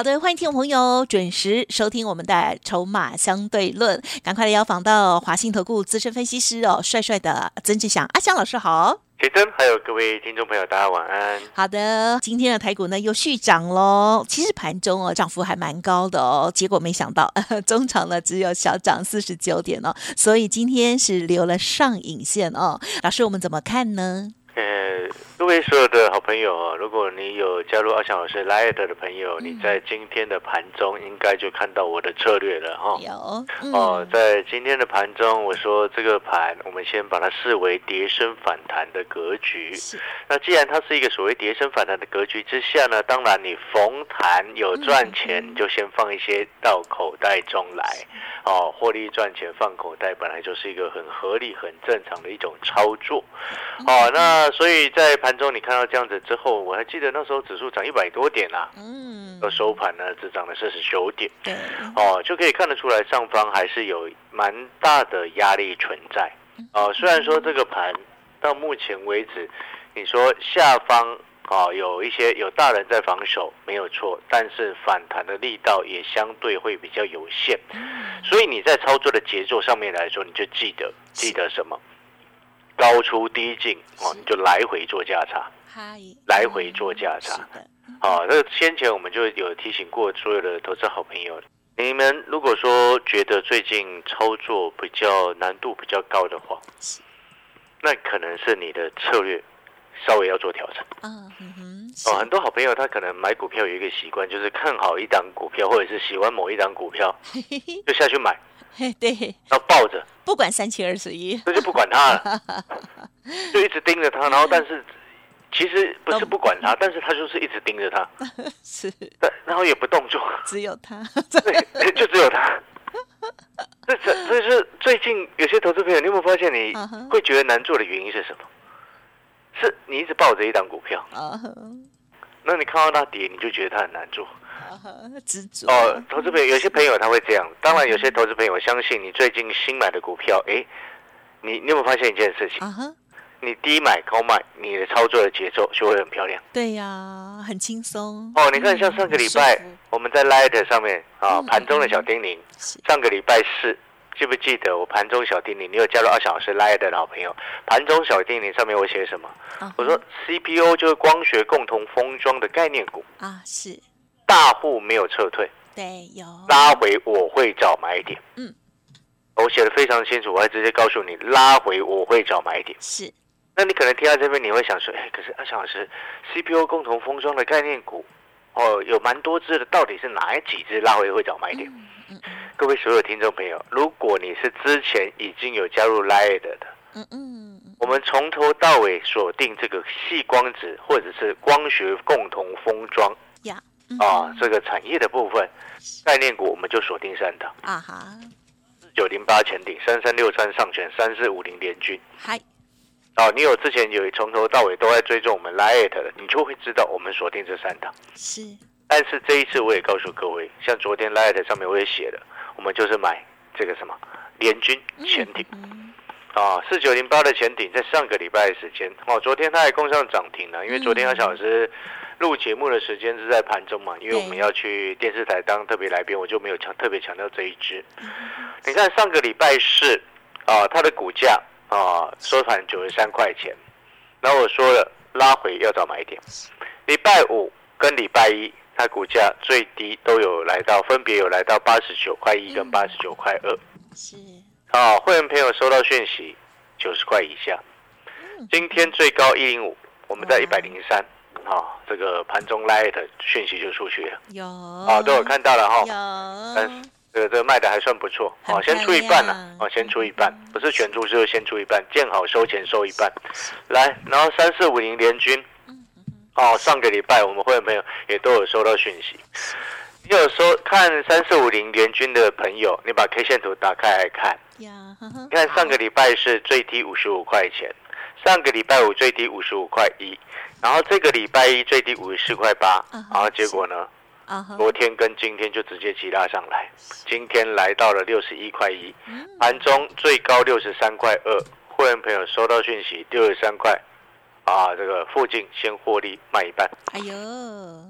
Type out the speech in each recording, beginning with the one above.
好的，欢迎听众朋友准时收听我们的《筹码相对论》，赶快来邀访到华信投顾资深分析师哦，帅帅的曾志祥阿祥老师好。铁真，还有各位听众朋友，大家晚安。好的，今天的台股呢又续涨喽。其实盘中哦涨幅还蛮高的哦，结果没想到 中场呢只有小涨四十九点哦，所以今天是留了上影线哦。老师，我们怎么看呢？呃，各位所有的好朋友啊，如果你有加入阿翔老师 Light 的朋友，你在今天的盘中应该就看到我的策略了哈。有哦，在今天的盘中，我说这个盘我们先把它视为跌升反弹的格局。那既然它是一个所谓跌升反弹的格局之下呢，当然你逢弹有赚钱，就先放一些到口袋中来。哦，获利赚钱放口袋，本来就是一个很合理、很正常的一种操作。哦，那所以在盘中你看到这样子之后，我还记得那时候指数涨一百多点啦，嗯，到收盘呢只涨了四十九点，对，哦，就可以看得出来上方还是有蛮大的压力存在。哦，虽然说这个盘到目前为止，你说下方。啊，有一些有大人在防守，没有错，但是反弹的力道也相对会比较有限，所以你在操作的节奏上面来说，你就记得记得什么，高出低进哦，你就来回做价差，来回做价差。好，那先前我们就有提醒过所有的投资好朋友，你们如果说觉得最近操作比较难度比较高的话，那可能是你的策略。稍微要做调整。嗯哼，哦，很多好朋友他可能买股票有一个习惯，就是看好一档股票，或者是喜欢某一档股票，就下去买。对，要抱着，不管三七二十一，那就不管他了，就一直盯着他。然后，但是其实不是不管他，但是他就是一直盯着他。是，但然后也不动作，只有他，对，就只有他。这这这是最近有些投资朋友，你有没有发现你会觉得难做的原因是什么？是你一直抱着一档股票，那你看到它跌，你就觉得它很难做，执着哦。投资朋友有些朋友他会这样，当然有些投资朋友，我相信你最近新买的股票，哎，你你有没有发现一件事情？你低买高卖，你的操作的节奏就会很漂亮。对呀，很轻松。哦，你看像上个礼拜我们在 Light 上面啊，盘中的小叮咛，上个礼拜四。记不记得我盘中小叮咛？你有加入二小时 Live 的老朋友，盘中小叮咛上面我写什么？我说 CPU 就是光学共同封装的概念股啊，是大户没有撤退，对，有拉回我会找买点。嗯，我写的非常清楚，我还直接告诉你拉回我会找买点。是，那你可能听到这边你会想说，哎，可是阿强老师 CPU 共同封装的概念股哦，有蛮多只的，到底是哪几只拉回会找买点？各位所有听众朋友，如果你是之前已经有加入 Light 的，嗯嗯，我们从头到尾锁定这个细光子或者是光学共同封装呀，啊，这个产业的部分概念股，我们就锁定三档。啊哈，四九零八前顶，三三六三上权，三四五零联军，嗨，哦，你有之前有从头到尾都在追踪我们 Light 的，你就会知道我们锁定这三档是。但是这一次我也告诉各位，像昨天 Light 上面我也写了，我们就是买这个什么联军潜艇啊，四九零八的潜艇，在上个礼拜的时间哦，昨天它还攻上涨停了，因为昨天阿小时录节目的时间是在盘中嘛，因为我们要去电视台当特别来宾，我就没有强特别强调这一支。你看上个礼拜四啊，它的股价啊收盘九十三块钱，然后我说了拉回要找买点，礼拜五跟礼拜一。它股价最低都有来到，分别有来到八十九块一跟八十九块二。是啊，会员朋友收到讯息，九十块以下。今天最高一零五，我们在一百零三。啊，这个盘中 light 讯息就出去了。有啊，都有看到了哈。有，但是这个这个卖的还算不错。哦，先出一半了。哦，先出一半，不是全出，就是先出一半，见好收钱收一半。来，然后三四五零联军。哦，上个礼拜我们会员朋友也都有收到讯息。你有收看三四五零联军的朋友，你把 K 线图打开来看。你看上个礼拜是最低五十五块钱，上个礼拜五最低五十五块一，然后这个礼拜一最低五十四块八嗯，然后结果呢，昨天跟今天就直接急拉上来，今天来到了六十一块一，嗯。盘中最高六十三块二，会员朋友收到讯息六十三块，啊，这个附近先获利卖一半，哎呦，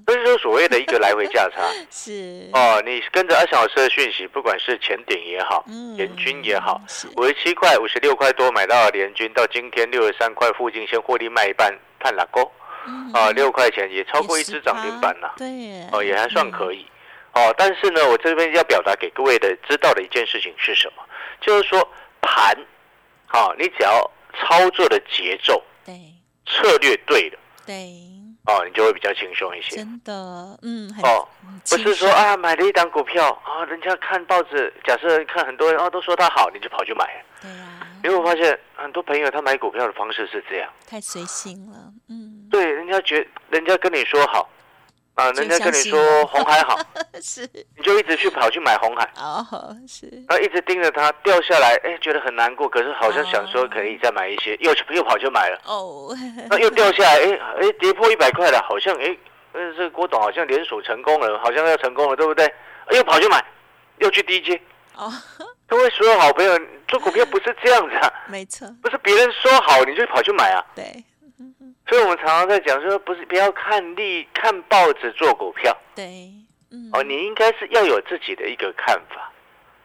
这就是所谓的一个来回价差。是，哦，你跟着二小老师的讯息，不管是前顶也好，嗯联军也好，五十七块、五十六块多买到了联军，到今天六十三块附近先获利卖一半，探拉钩嗯。啊，六块钱也超过一也只涨停板了，对，哦，也还算可以，以。哦，但是呢，我这边要表达给各位的知道的一件事情是什么？就是说盘，好、你只要操作的节奏、对策略对了，对，哦，你就会比较轻松一些。真的，嗯，很哦，嗯不是说啊买了一档股票啊，人家看报纸，假设看很多人啊都说它好，你就跑去买。对啊，因为我发现很多朋友他买股票的方式是这样，太随性了，嗯，对，人家觉人家跟你说好，啊，就人家跟你说红海好，是，你就一直去跑去买红海，哦，是，然后一直盯着它掉下来，哎，觉得很难过，可是好像想说可以再买一些，又又跑去买了，哦，那又掉下来，哎哎，跌破一百块了，好像哎，呃，这个郭董好像连锁成功了，好像要成功了，对不对？哎又跑去买，又去低阶。哦，各位所有好朋友，做股票不是这样子啊，没错，不是别人说好你就跑去买啊。对所以我们常常在讲说，不是不要看利看报纸做股票对，嗯，哦，你应该是要有自己的一个看法。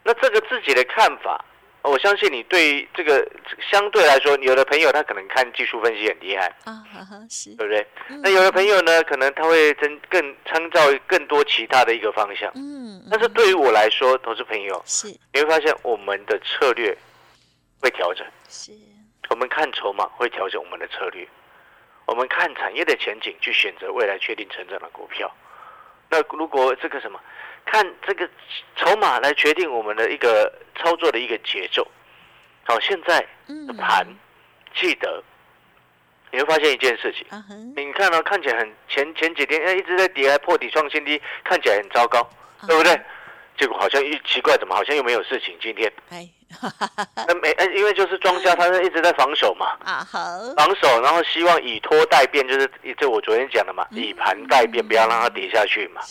那这个自己的看法，哦我相信你对这个相对来说，有的朋友他可能看技术分析很厉害，啊是，对不对？嗯那有的朋友呢，可能他会增更参照更多其他的一个方向。嗯，但是对于我来说，投资朋友，是你会发现我们的策略会调整。是，我们看筹码会调整我们的策略，我们看产业的前景去选择未来确定成长的股票。那如果这个什么，看这个筹码来决定我们的一个操作的一个节奏。好，现在嗯的盘，记得你会发现一件事情，你看到、看起来很前前几天哎一直在跌，还破底创新低，看起来很糟糕，对不对？结果好像一奇怪，怎么好像又没有事情？今天哎，那没哎，因为就是庄家他是一直在防守嘛，啊好，防守，然后希望以拖代变，就是这我昨天讲的嘛，嗯以盘代变，不要让它跌下去嘛。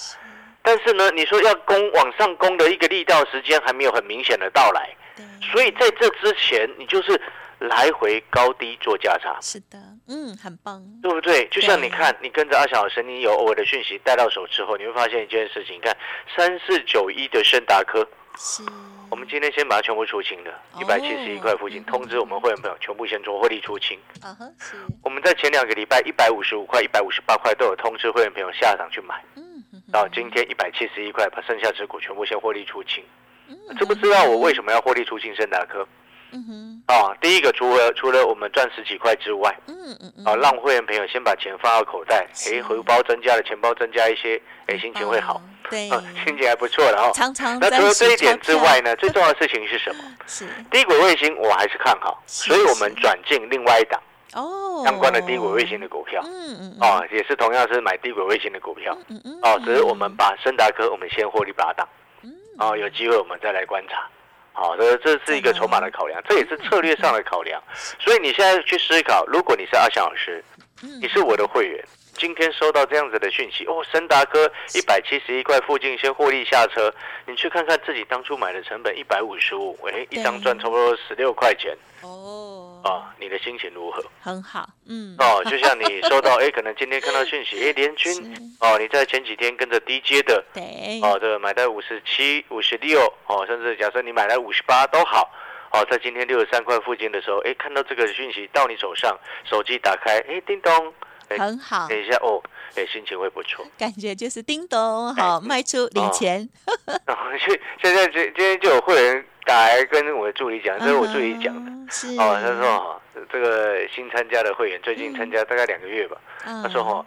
但是呢，你说要攻往上攻的一个力道时间还没有很明显的到来，对，所以在这之前，你就是来回高低做价差，是的，嗯，很棒，对不对？就像你看，你跟着阿小老师，你有偶尔的讯息带到手之后，你会发现一件事情，你看三四九一的盛达科，是，我们今天先把它全部出清了，一百七十一块附近，嗯通知我们会员朋友全部先做获利出清。啊哈，是，我们在前两个礼拜一百五十五块、一百五十八块都有通知会员朋友下场去买，嗯，哼哼到今天一百七十一块，把剩下持股全部先获利出清。嗯知不知道我为什么要获利出清盛达科？嗯哼，啊，第一个除了除了我们赚十几块之外，嗯嗯嗯，啊，让会员朋友先把钱放到口袋，是。诶，回包增加了，钱包增加一些，诶，心情会好，棒，对，啊，心情还不错了哦。常常那除了这一点之外，呢，最重要的事情是什么？是低轨卫星我还是看好，所以我们转进另外一档哦，相关的低轨卫星的股票。嗯嗯，哦，也是同样是买低轨卫星的股票。嗯嗯，哦，只是我们把森达科我们先获利拔档，嗯哦，有机会我们再来观察。好、这这是一个筹码的考量，这也是策略上的考量。所以你现在去思考，如果你是阿翔老师，嗯你是我的会员，今天收到这样子的讯息，哦，森达哥一百七十一块附近先获利下车，你去看看自己当初买的成本一百五十五，哎，一张赚差不多十六块钱。哦，啊，你的心情如何？很好，嗯，哦，就像你收到，哎，可能今天看到讯息，哎，联军哦，你在前几天跟着低阶的，对，哦，这个买在五十七、五十六，哦，甚至假设你买来五十八都好，哦，在今天六十三块附近的时候，哎，看到这个讯息到你手上，手机打开，哎，叮咚，哎，很好。等，一下哦，哎，心情会不错。感觉就是叮咚，好，卖出领钱，然后现现在今今天就有会员打来跟我的助理讲，这是我助理讲的。哦，他说哈，这个新参加的会员最近参加大概两个月吧，嗯，他说哈，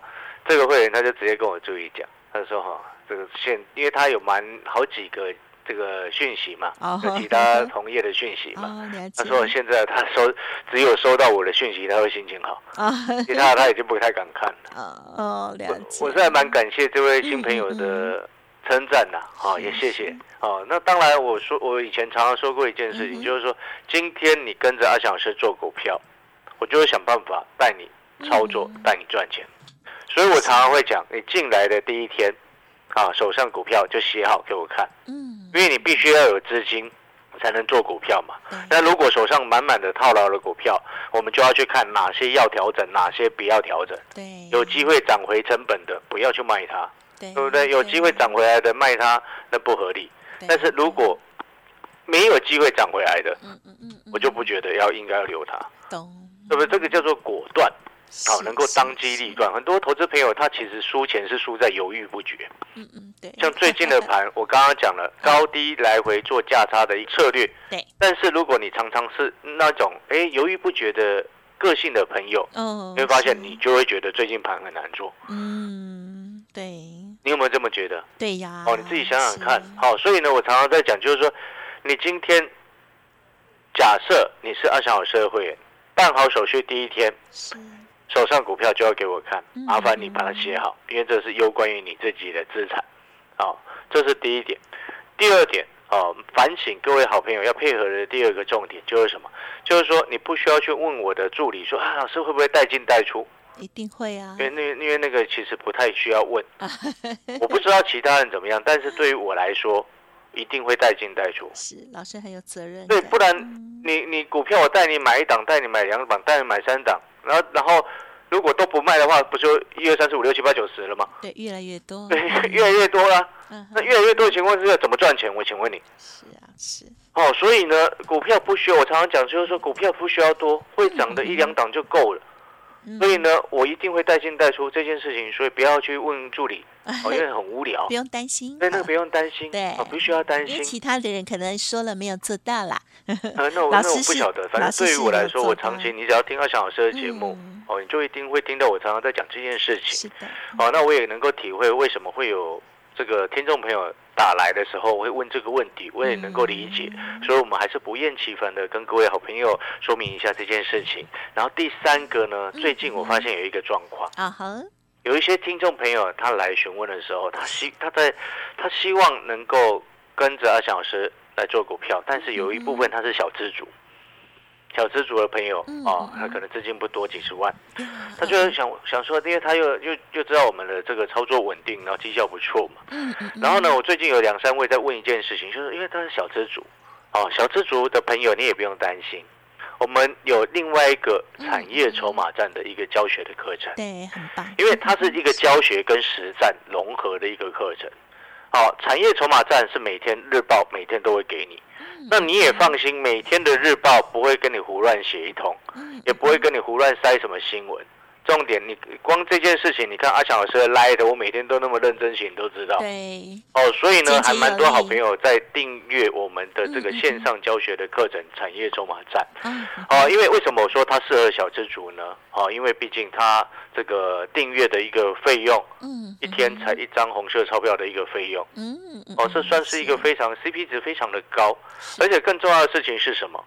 这个会员他就直接跟我助理讲，他说哈，这个现因为他有蛮好几个这个讯息嘛哦，有其他同业的讯息嘛，哦，他说现在他收只有收到我的讯息，他会心情好，啊，其他的他已经不太敢看了。哦哦，了解，我是还蛮感谢这位新朋友嗯的称赞呐，好，也谢谢。哦，那当然，我说我以前常常说过一件事情，嗯就是说，今天你跟着阿翔老师做股票，我就会想办法带你操作，带你赚钱。所以我常常会讲，你进来的第一天，啊，手上股票就写好给我看，嗯，因为你必须要有资金才能做股票嘛。那如果手上满满的套牢的股票，我们就要去看哪些要调整，哪些不要调整。对，有机会涨回成本的，不要去卖它，对对不对？有机会涨回来的卖它，那不合理。但是如果没有机会涨回来的，嗯嗯嗯，我就不觉得要应该要留它，懂，对不对？这个叫做果断，好，是能够当机立断。很多投资朋友他其实输钱是输在犹豫不决。嗯嗯，对，像最近的盘，我刚刚讲了高低来回做价差的一个策略，对，但是如果你常常是那种哎犹豫不决的个性的朋友，哦，你会发现你就会觉得最近盘很难做。嗯，对你有没有这么觉得？对呀，哦，你自己想想看是。好，所以呢，我常常在讲，就是说，你今天假设你是二三好社会员，办好手续第一天，是，手上股票就要给我看，嗯麻烦你把它写好，因为这是攸关于你自己的资产。好，这是第一点。第二点，哦，反省各位好朋友要配合的第二个重点就是什么？就是说你不需要去问我的助理说啊，老师会不会带进带出？一定会啊因，为那因为那个其实不太需要问，我不知道其他人怎么样，但是对于我来说，一定会带进带出。是老师很有责任，对，不然嗯你你股票我带你买一档，带你买两档，带你买三档，然后然后如果都不卖的话，不就一二三四五六七八九十了吗？对越来越多，对，越来越多 了。嗯那越来越多的情况之下，怎么赚钱？我请问你。是啊是，哦，所以呢，股票不需要，我常常讲就是说，股票不需要多，会涨的一两档就够了。嗯所以呢，我一定会带进带出这件事情，所以不要去问助理，哦，因为很无聊不。用担心，对，那个不用担心，对哦，不需要担因为其。他的人可能说了没有做到啦，呃，那我 那我不晓得，反正对于我来说，我长期你只要听到小老师的节目嗯，哦，你就一定会听到我常常在讲这件事情。是的，哦，那我也能够体会为什么会有这个听众朋友打来的时候会问这个问题，我也能够理解。嗯所以，我们还是不厌其烦的跟各位好朋友说明一下这件事情。然后第三个呢，最近我发现有一个状况，啊哈，有一些听众朋友他来询问的时候，他希他在他希望能够跟着阿翔老师来做股票，但是有一部分他是小资主。小资主的朋友啊他可能资金不多，几十万，他就想想说，因为他又又又知道我们的这个操作稳定，然后绩效不错嘛。然后呢，我最近有两三位在问一件事情，就是因为他是小资族，哦，小资族的朋友你也不用担心，我们有另外一个产业筹码战的一个教学的课程，对，很棒，因为它是一个教学跟实战融合的一个课程。好，产业筹码战是每天日报每天都会给你，嗯那你也放心，每天的日报不会跟你胡乱写一通，嗯也不会跟你胡乱塞什么新闻。重点，你光这件事情，你看阿强老师的 Light，我每天都那么认真写，你都知道。对，哦，所以呢，还蛮多好朋友在订阅我们的这个嗯嗯线上教学的课程《产业筹码战》。啊，哦，因为为什么我说它适合小资族呢？哦，因为毕竟它这个订阅的一个费用，嗯，一天才一张红色钞票的一个费用。嗯，嗯，哦，这算是一个非常 CP 值非常的高，而且更重要的事情是什么？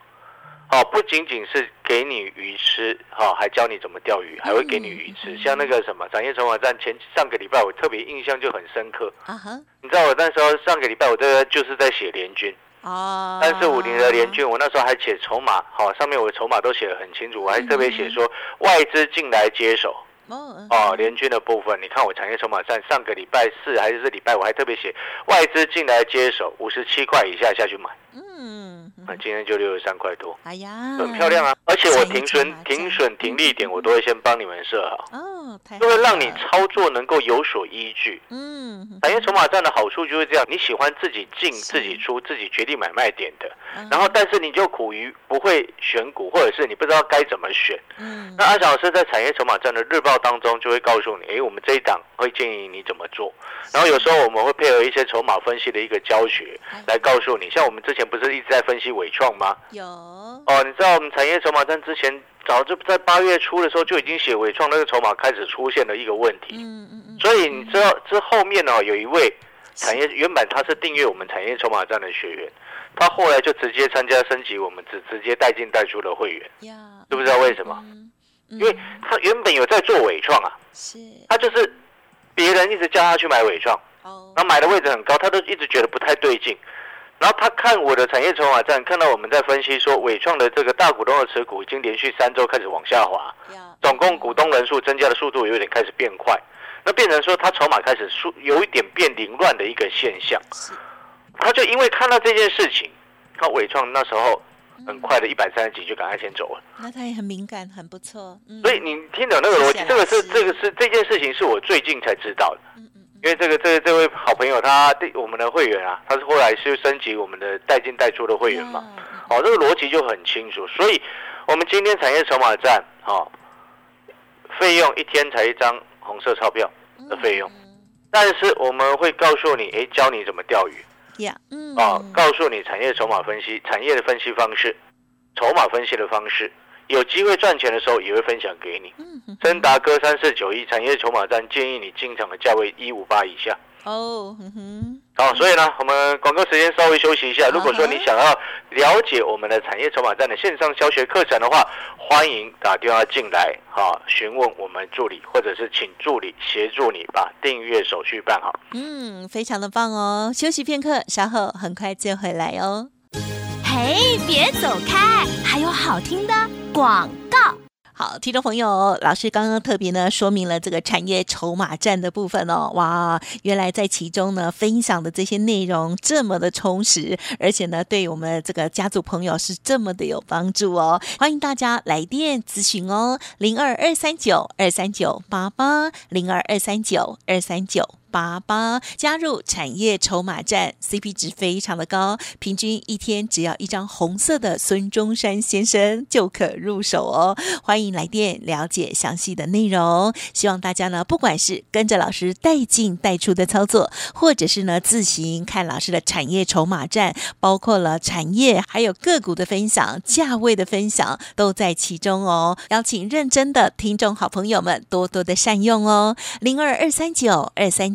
哦，不仅仅是给你鱼吃，哦，还教你怎么钓鱼，还会给你鱼吃。像那个什么产业筹码站前上个礼拜，我特别印象就很深刻。啊哈，你知道我那时候上个礼拜我这个就是在写联军，哦，三四五零的联军，我那时候还写筹码，好、上面我的筹码都写得很清楚，我还特别写说外资进来接手。哦，哦，联军的部分，你看我产业筹码站上个礼拜四还是这礼拜，我还特别写外资进来接手，五十七块以下下去买，嗯，那，今天就六十三块多，哎呀，很漂亮啊！而且我停损停损、停利点，我都会先帮你们设好，哦，太就会让你操作能够有所依据。嗯，产业筹码站的好处就是这样，你喜欢自己进、自己出、自己决定买卖点的，嗯。然后但是你就苦于不会选股，或者是你不知道该怎么选。嗯，那阿翔老师在产业筹码站的日报当中就会告诉你，哎，我们这一档会建议你怎么做。然后有时候我们会配合一些筹码分析的一个教学哎。来告诉你，像我们之前不是一直在分析伟创吗？有，哦，你知道我们产业筹码站之前早就在八月初的时候就已经写伟创那个筹码开始出现了一个问题，嗯嗯嗯，所以你知道这后面呢、有一位产业原本他是订阅我们产业筹码站的学员，他后来就直接参加升级我们直直接带进带出的会员，呀，知不知道为什么？嗯？因为他原本有在做伟创啊，是他就是别人一直叫他去买伟创，哦然后买的位置很高，他都一直觉得不太对劲。然后他看我的产业筹码站，看到我们在分析说，伟创的这个大股东的持股已经连续三周开始往下滑，总共股东人数增加的速度有点开始变快，那变成说他筹码开始数有一点变凌乱的一个现象。他就因为看到这件事情，他伟创那时候很快的一百三十几就赶快先走了。那他也很敏感，很不错。所以你听懂那个逻辑？这个是这个是这件事情是我最近才知道的。因为这个这个这位好朋友，他我们的会员啊，他是后来是升级我们的带进带出的会员嘛，哦，这个逻辑就很清楚。所以，我们今天产业筹码站，哦，费用一天才一张红色钞票的费用，但是我们会告诉你，哎，教你怎么钓鱼，呀，嗯，哦，告诉你产业筹码分析、产业的分析方式、筹码分析的方式。有机会赚钱的时候，也会分享给你。森达哥三四九一产业筹码站建议你进场的价位一五八以下。哦，好，所以呢，我们广告时间稍微休息一下。如果说你想要了解我们的产业筹码站的线上教学课程的话，欢迎打电话进来，哈，询问我们助理，或者是请助理协助你把订阅手续办好。嗯，非常的棒哦。休息片刻，稍后很快就回来哦。嘿，别走开，还有好听的广告。好，听众朋友，老师刚刚特别呢说明了这个产业筹码战的部分哦。哇，原来在其中呢分享的这些内容这么的充实，而且呢对我们这个家族朋友是这么的有帮助哦。欢迎大家来电咨询哦，零二二三九二三九八八零二二三九二三九。八八加入产业筹码站，CP 值非常的高，平均一天只要一张红色的孙中山先生就可入手哦。欢迎来电了解详细的内容。希望大家呢，不管是跟着老师带进带出的操作，或者是呢自行看老师的产业筹码站，包括了产业还有个股的分享、价位的分享，都在其中哦。邀请认真的听众好朋友们多多的善用哦。零二二三九二三。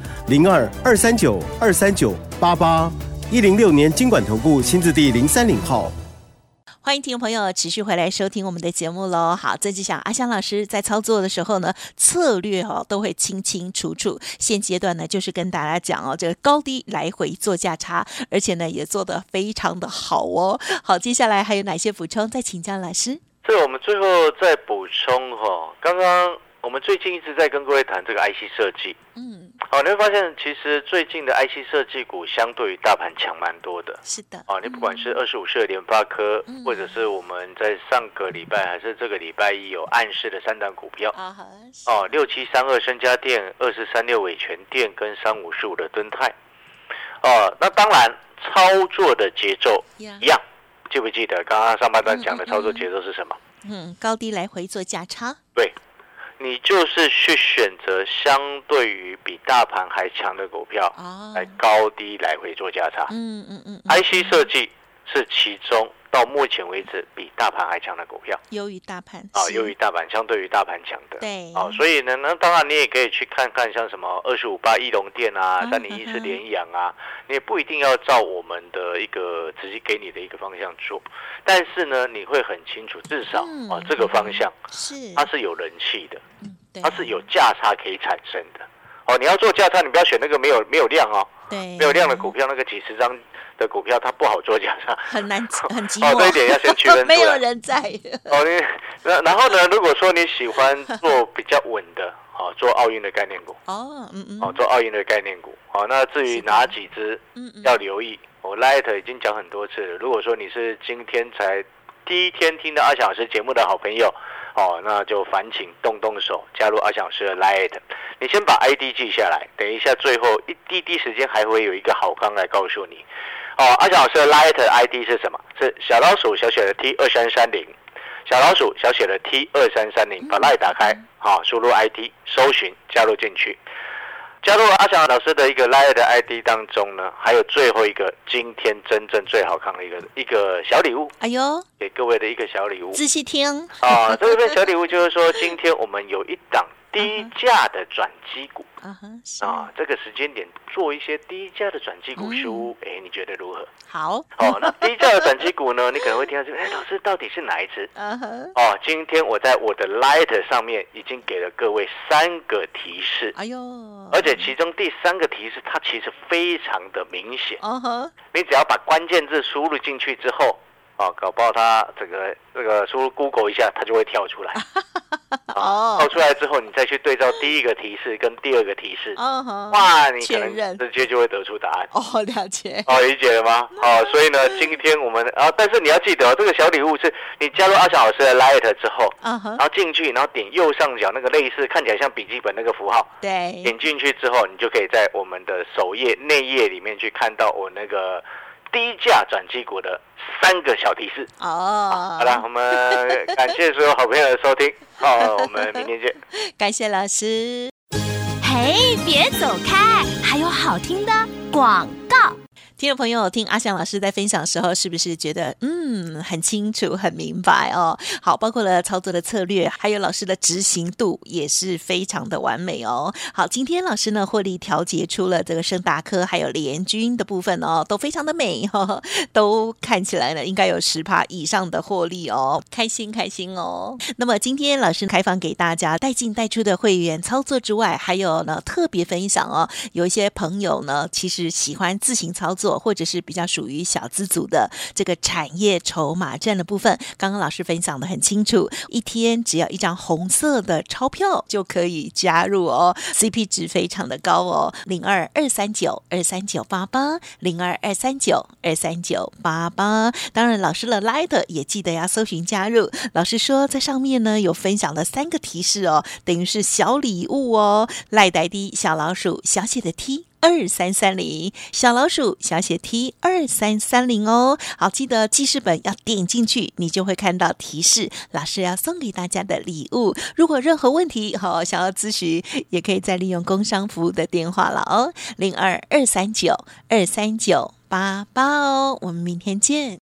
零二二三九二三九八八一零六年经管投顾新字第零三零号，欢迎听众朋友持续回来收听我们的节目喽。好，这就想阿香老师在操作的时候呢，策略哦都会清清楚楚。现阶段呢，就是跟大家讲哦，这个高低来回做价差，而且呢也做得非常的好哦。好，接下来还有哪些补充？再请教老师。这我们最后再补充哈，刚刚。我们最近一直在跟各位谈这个 IC 设计，嗯，好，你会发现其实最近的 IC 设计股相对于大盘强蛮多的，是的，哦，你不管是二十五市的联发科，或者是我们在上个礼拜还是这个礼拜一有暗示的三档股票，哦，六七三二深家电，二四三六伟全电跟三五十五的敦泰，哦，那当然操作的节奏一样，记不记得刚刚上半段讲的操作节奏是什么？嗯，高低来回做价差，对。你就是去选择相对于比大盘还强的股票，来高低来回做价差。嗯嗯嗯，IC 设计是其中到目前为止比大盘还强的股票，优于大盘啊，优于大盘，相对于大盘强的。对，哦，所以呢，那当然你也可以去看看像什么二十五八亿龙电啊，三零一四联阳啊，你也不一定要照我们的一个直接给你的一个方向做，但是呢，你会很清楚，至少啊这个方向是它是有人气的。它是有价差可以产生的，哦，你要做价差，你不要选那个没有没有量哦，对，没有量的股票，那个几十张的股票，它不好做假账，很难很寂寞。哦，这一点要先区分 没有人在。哦，你然然后呢？如果说你喜欢做比较稳的，哦，做奥运的概念股，哦，嗯嗯，哦，做奥运的概念股，哦，那至于哪几只，嗯嗯，要留意，我 Light 已经讲很多次了。如果说你是今天才第一天听到阿小时节目的好朋友。哦，那就烦请动动手加入阿翔老师的 Lite 你先把 ID 记下来，等一下最后一滴滴时间还会有一个好康来告诉你。哦，阿翔老师的 Lite ID 是什么？是小老鼠小写的 T 二三三零，小老鼠小写的 T 二三三零，把 Lite 打开，好，输入 ID 搜寻加入进去。加入阿翔老师的一个 Line 的 ID 当中呢，还有最后一个今天真正最好看的一个一个小礼物，哎呦，给各位的一个小礼物仔细听，啊。这份小礼物就是说，今天我们有一档低价的转机股。啊这个时间点做一些低价的转机股书，哎，你觉得如何？好，哦，那低价的转机股呢？你可能会听到这个，哎，老师到底是哪一只？哦，今天我在我的 Light 上面已经给了各位三个提示，哎呦，而且其中第三个提示它其实非常的明显，你只要把关键字输入进去之后，哦，搞不好它这个这个输入 Google 一下，它就会跳出来。哦跳出来之后，你再去对照第一个提示跟第二个提示，哦呵，哇，你可能直接就会得出答案。哦，了解，哦，理解了吗？好、所以呢，今天我们啊，但是你要记得哦，这个小礼物是你加入阿翔老师的 Light 之后，啊哈然，后进去，然后点右上角那个类似看起来像笔记本那个符号，对，点进去之后，你就可以在我们的首页内页里面去看到我那个低价转机股的三个小提示。哦，好了，我们感谢所有好朋友的收听，哦，我们明天见。感谢老师。嘿，别走开，还有好听的广告。听众朋友，听阿翔老师在分享的时候，是不是觉得嗯很清楚、很明白哦？好，包括了操作的策略，还有老师的执行度也是非常的完美哦。好，今天老师呢获利调节出了这个升达科还有联军的部分哦，都非常的美哦，都看起来呢应该有十趴以上的获利哦，开心开心哦。那么今天老师开放给大家带进带出的会员操作之外，还有呢特别分享哦，有一些朋友呢其实喜欢自行操作，或者是比较属于小资族的这个产业筹码战的部分，刚刚老师分享的很清楚，一天只要一张红色的钞票就可以加入哦，CP 值非常的高哦，零二二三九二三九八八零二二三九二三九八八，当然老师的 Light 也记得要搜寻加入。老师说在上面呢有分享了三个提示哦，等于是小礼物哦，赖呆的小老鼠小写的 T。二三三零小老鼠小写 T 二三三零哦，好，记得记事本要点进去，你就会看到提示，老师要送给大家的礼物。如果任何问题好、想要咨询，也可以再利用工商服务的电话了哦，零二二三九二三九八八哦，我们明天见。